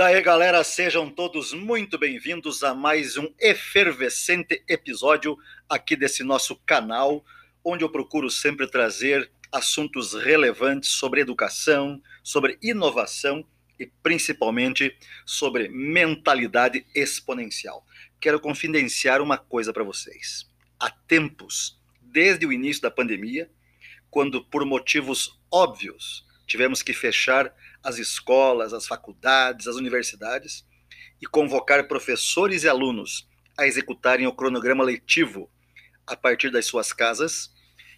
Daí, galera, sejam todos muito bem-vindos a mais um efervescente episódio aqui desse nosso canal, onde eu procuro sempre trazer assuntos relevantes sobre educação, sobre inovação e principalmente sobre mentalidade exponencial. Quero confidenciar uma coisa para vocês. Há tempos, desde o início da pandemia, quando por motivos óbvios tivemos que fechar as escolas, as faculdades, as universidades e convocar professores e alunos a executarem o cronograma letivo a partir das suas casas,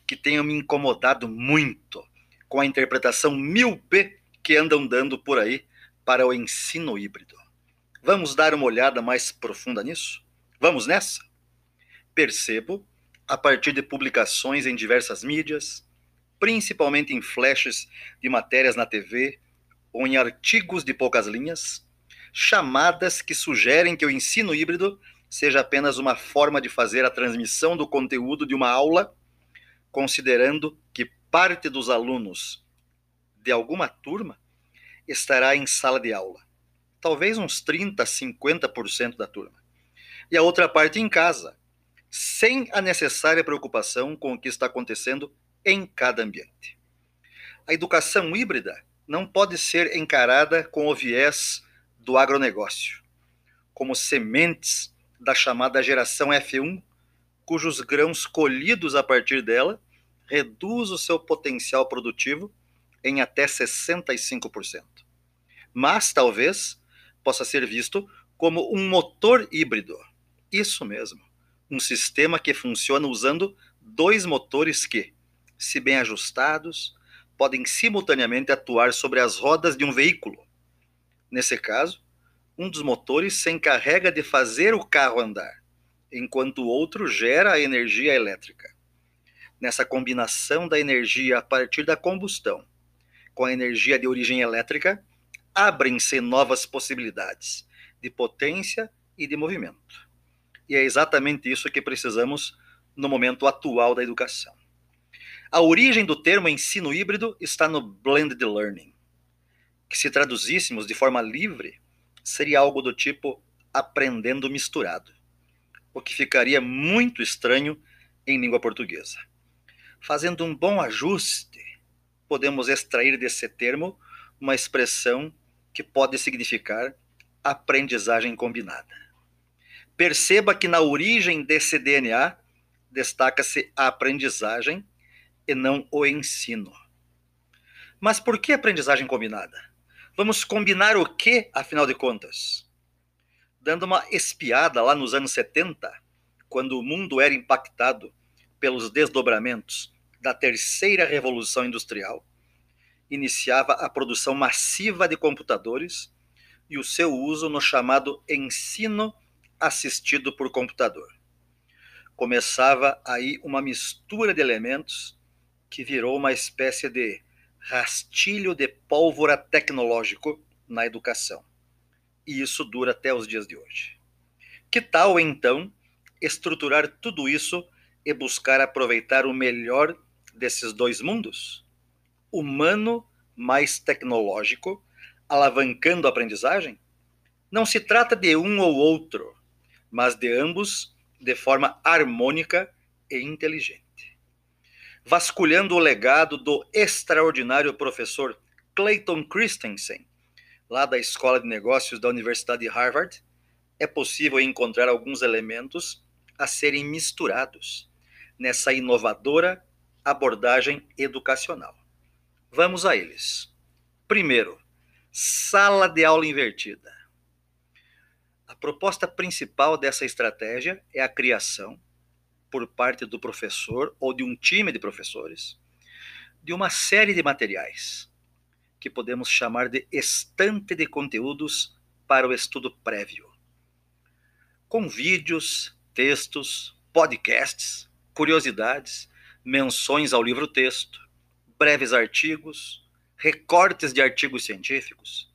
que tenham me incomodado muito com a interpretação míope que andam dando por aí para o ensino híbrido. Vamos dar uma olhada mais profunda nisso? Vamos nessa? Percebo, a partir de publicações em diversas mídias, principalmente em flashes de matérias na TV ou em artigos de poucas linhas, chamadas que sugerem que o ensino híbrido seja apenas uma forma de fazer a transmissão do conteúdo de uma aula, considerando que parte dos alunos de alguma turma estará em sala de aula. Talvez uns 30, 50% da turma. E a outra parte em casa, sem a necessária preocupação com o que está acontecendo em cada ambiente. A educação híbrida não pode ser encarada com o viés do agronegócio, como sementes da chamada geração F1, cujos grãos colhidos a partir dela reduz o seu potencial produtivo em até 65%. Mas talvez possa ser visto como um motor híbrido. Isso mesmo, um sistema que funciona usando dois motores que, se bem ajustados, podem simultaneamente atuar sobre as rodas de um veículo. Nesse caso, um dos motores se encarrega de fazer o carro andar, enquanto o outro gera a energia elétrica. Nessa combinação da energia a partir da combustão com a energia de origem elétrica, abrem-se novas possibilidades de potência e de movimento. E é exatamente isso que precisamos no momento atual da educação. A origem do termo ensino híbrido está no blended learning, que se traduzíssemos de forma livre, seria algo do tipo aprendendo misturado, o que ficaria muito estranho em língua portuguesa. Fazendo um bom ajuste, podemos extrair desse termo uma expressão que pode significar aprendizagem combinada. Perceba que na origem desse DNA destaca-se a aprendizagem e não o ensino. Mas por que aprendizagem combinada? Vamos combinar o que, afinal de contas? Dando uma espiada lá nos anos 70, quando o mundo era impactado pelos desdobramentos da terceira revolução industrial, iniciava a produção massiva de computadores e o seu uso no chamado ensino assistido por computador. Começava aí uma mistura de elementos que virou uma espécie de rastilho de pólvora tecnológico na educação. E isso dura até os dias de hoje. Que tal, então, estruturar tudo isso e buscar aproveitar o melhor desses dois mundos? Humano mais tecnológico, alavancando a aprendizagem? Não se trata de um ou outro, mas de ambos de forma harmônica e inteligente vasculhando o legado do extraordinário professor Clayton Christensen, lá da Escola de Negócios da Universidade de Harvard, é possível encontrar alguns elementos a serem misturados nessa inovadora abordagem educacional. Vamos a eles. Primeiro, sala de aula invertida. A proposta principal dessa estratégia é a criação por parte do professor ou de um time de professores de uma série de materiais que podemos chamar de estante de conteúdos para o estudo prévio. Com vídeos, textos, podcasts, curiosidades, menções ao livro-texto, breves artigos, recortes de artigos científicos,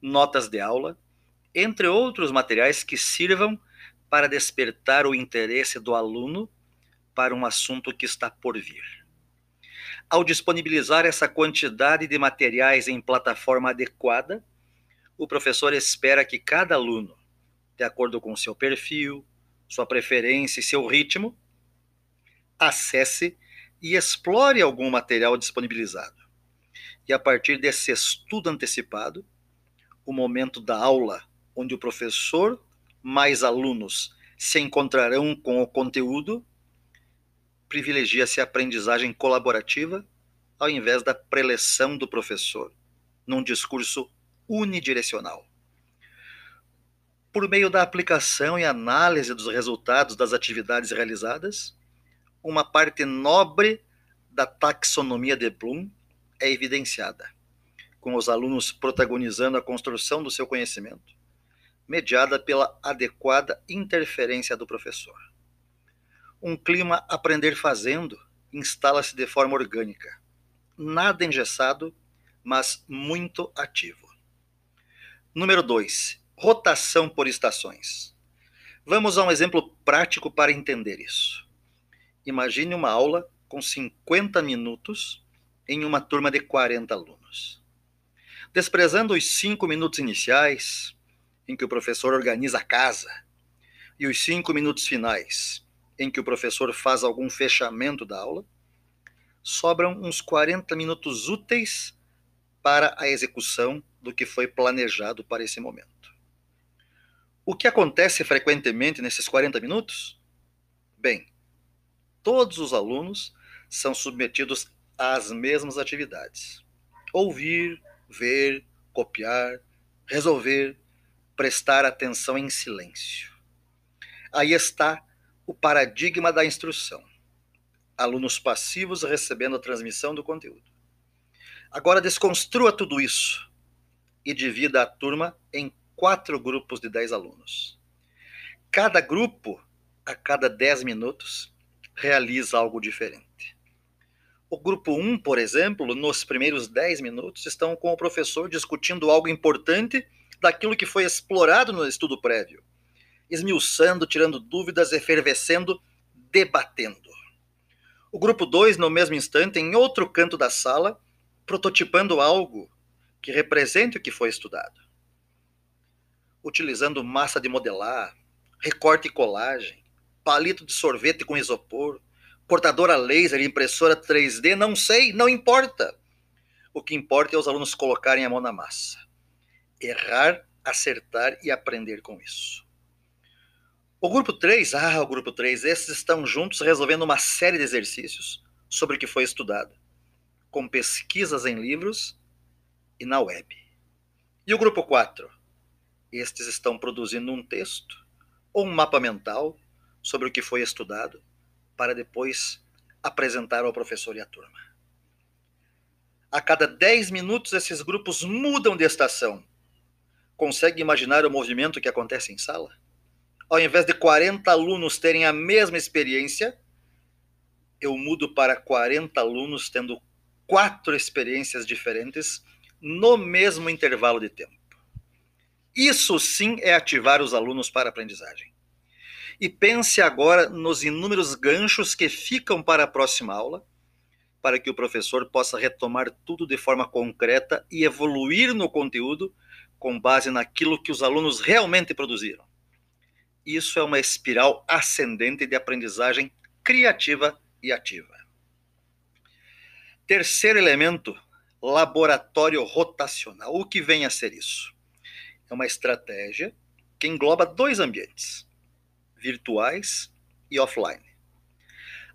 notas de aula, entre outros materiais que sirvam para despertar o interesse do aluno para um assunto que está por vir. Ao disponibilizar essa quantidade de materiais em plataforma adequada, o professor espera que cada aluno, de acordo com seu perfil, sua preferência e seu ritmo, acesse e explore algum material disponibilizado. E a partir desse estudo antecipado, o momento da aula, onde o professor mais alunos se encontrarão com o conteúdo, privilegia-se a aprendizagem colaborativa ao invés da preleção do professor, num discurso unidirecional. Por meio da aplicação e análise dos resultados das atividades realizadas, uma parte nobre da taxonomia de Bloom é evidenciada, com os alunos protagonizando a construção do seu conhecimento, mediada pela adequada interferência do professor. Um clima aprender fazendo instala-se de forma orgânica, nada engessado, mas muito ativo. Número 2. Rotação por estações. Vamos a um exemplo prático para entender isso. Imagine uma aula com 50 minutos em uma turma de 40 alunos. Desprezando os cinco minutos iniciais, em que o professor organiza a casa, e os cinco minutos finais, em que o professor faz algum fechamento da aula, sobram uns 40 minutos úteis para a execução do que foi planejado para esse momento. O que acontece frequentemente nesses 40 minutos? Bem, todos os alunos são submetidos às mesmas atividades: ouvir, ver, copiar, resolver, prestar atenção em silêncio. Aí está o paradigma da instrução. Alunos passivos recebendo a transmissão do conteúdo. Agora desconstrua tudo isso e divida a turma em quatro grupos de dez alunos. Cada grupo, a cada dez minutos, realiza algo diferente. O grupo 1, um, por exemplo, nos primeiros 10 minutos, estão com o professor discutindo algo importante daquilo que foi explorado no estudo prévio, esmiuçando, tirando dúvidas, efervescendo, debatendo. O grupo 2, no mesmo instante, em outro canto da sala, prototipando algo que represente o que foi estudado. Utilizando massa de modelar, recorte e colagem, palito de sorvete com isopor, cortadora laser, impressora 3D, não sei, não importa. O que importa é os alunos colocarem a mão na massa errar, acertar e aprender com isso. O grupo 3, ah, o grupo 3, esses estão juntos resolvendo uma série de exercícios sobre o que foi estudado, com pesquisas em livros e na web. E o grupo 4? Estes estão produzindo um texto ou um mapa mental sobre o que foi estudado para depois apresentar ao professor e à turma. A cada 10 minutos, esses grupos mudam de estação Consegue imaginar o movimento que acontece em sala? Ao invés de 40 alunos terem a mesma experiência, eu mudo para 40 alunos tendo quatro experiências diferentes no mesmo intervalo de tempo. Isso sim é ativar os alunos para a aprendizagem. E pense agora nos inúmeros ganchos que ficam para a próxima aula, para que o professor possa retomar tudo de forma concreta e evoluir no conteúdo com base naquilo que os alunos realmente produziram. Isso é uma espiral ascendente de aprendizagem criativa e ativa. Terceiro elemento, laboratório rotacional. O que vem a ser isso? É uma estratégia que engloba dois ambientes, virtuais e offline.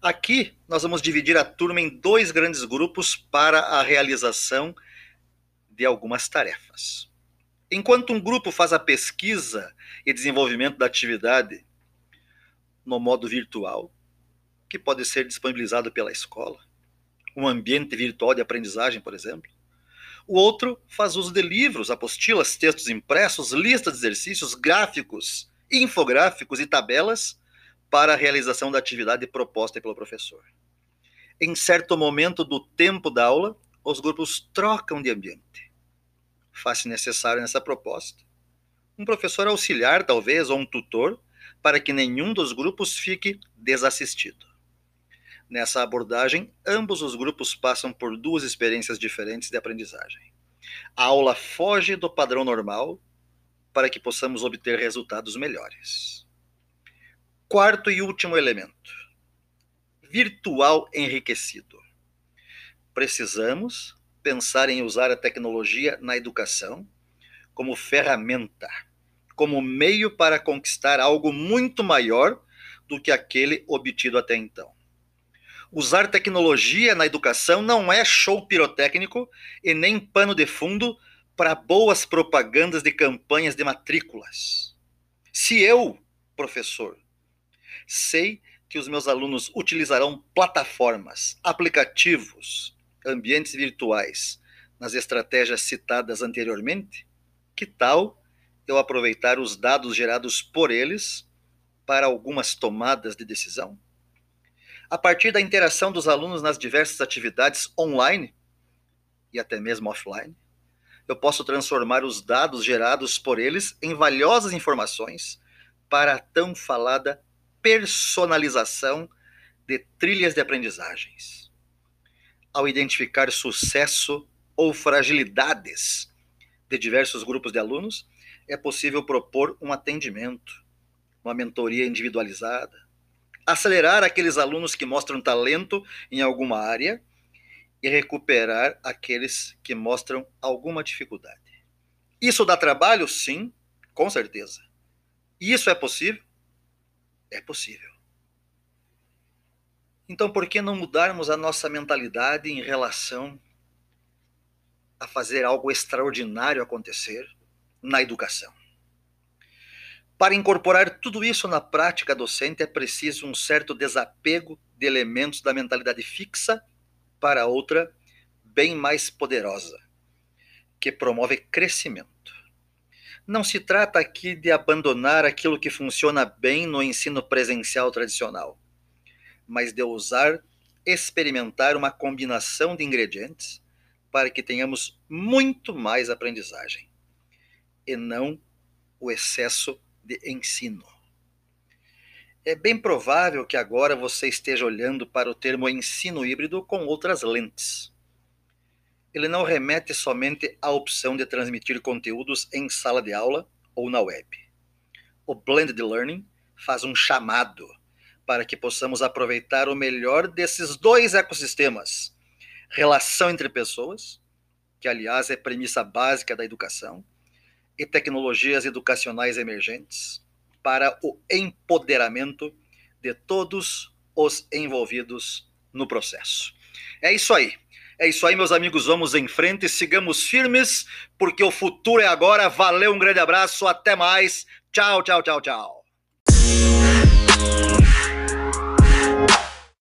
Aqui nós vamos dividir a turma em dois grandes grupos para a realização de algumas tarefas. Enquanto um grupo faz a pesquisa e desenvolvimento da atividade no modo virtual, que pode ser disponibilizado pela escola, um ambiente virtual de aprendizagem, por exemplo. O outro faz uso de livros, apostilas, textos impressos, listas de exercícios, gráficos, infográficos e tabelas para a realização da atividade proposta pelo professor. Em certo momento do tempo da aula, os grupos trocam de ambiente faz-se necessário nessa proposta. Um professor auxiliar, talvez, ou um tutor, para que nenhum dos grupos fique desassistido. Nessa abordagem, ambos os grupos passam por duas experiências diferentes de aprendizagem. A aula foge do padrão normal para que possamos obter resultados melhores. Quarto e último elemento: virtual enriquecido. Precisamos pensar em usar a tecnologia na educação como ferramenta, como meio para conquistar algo muito maior do que aquele obtido até então. Usar tecnologia na educação não é show pirotécnico e nem pano de fundo para boas propagandas de campanhas de matrículas. Se eu, professor, sei que os meus alunos utilizarão plataformas, aplicativos, ambientes virtuais nas estratégias citadas anteriormente, que tal eu aproveitar os dados gerados por eles para algumas tomadas de decisão? a partir da interação dos alunos nas diversas atividades online e até mesmo offline, eu posso transformar os dados gerados por eles em valiosas informações para a tão falada personalização de trilhas de aprendizagens. Ao identificar sucesso ou fragilidades de diversos grupos de alunos, é possível propor um atendimento, uma mentoria individualizada, acelerar aqueles alunos que mostram talento em alguma área e recuperar aqueles que mostram alguma dificuldade. Isso dá trabalho? Sim, com certeza. Isso é possível? É possível. Então, por que não mudarmos a nossa mentalidade em relação a fazer algo extraordinário acontecer na educação? Para incorporar tudo isso na prática docente é preciso um certo desapego de elementos da mentalidade fixa para outra bem mais poderosa, que promove crescimento. Não se trata aqui de abandonar aquilo que funciona bem no ensino presencial tradicional, mas de ousar experimentar uma combinação de ingredientes para que tenhamos muito mais aprendizagem e não o excesso de ensino. É bem provável que agora você esteja olhando para o termo ensino híbrido com outras lentes. Ele não remete somente à opção de transmitir conteúdos em sala de aula ou na web. O Blended Learning faz um chamado para que possamos aproveitar o melhor desses dois ecossistemas: relação entre pessoas, que aliás é premissa básica da educação, e tecnologias educacionais emergentes para o empoderamento de todos os envolvidos no processo. É isso aí. É isso aí, meus amigos. Vamos em frente, sigamos firmes, porque o futuro é agora. Valeu, um grande abraço, até mais. Tchau, tchau, tchau, tchau.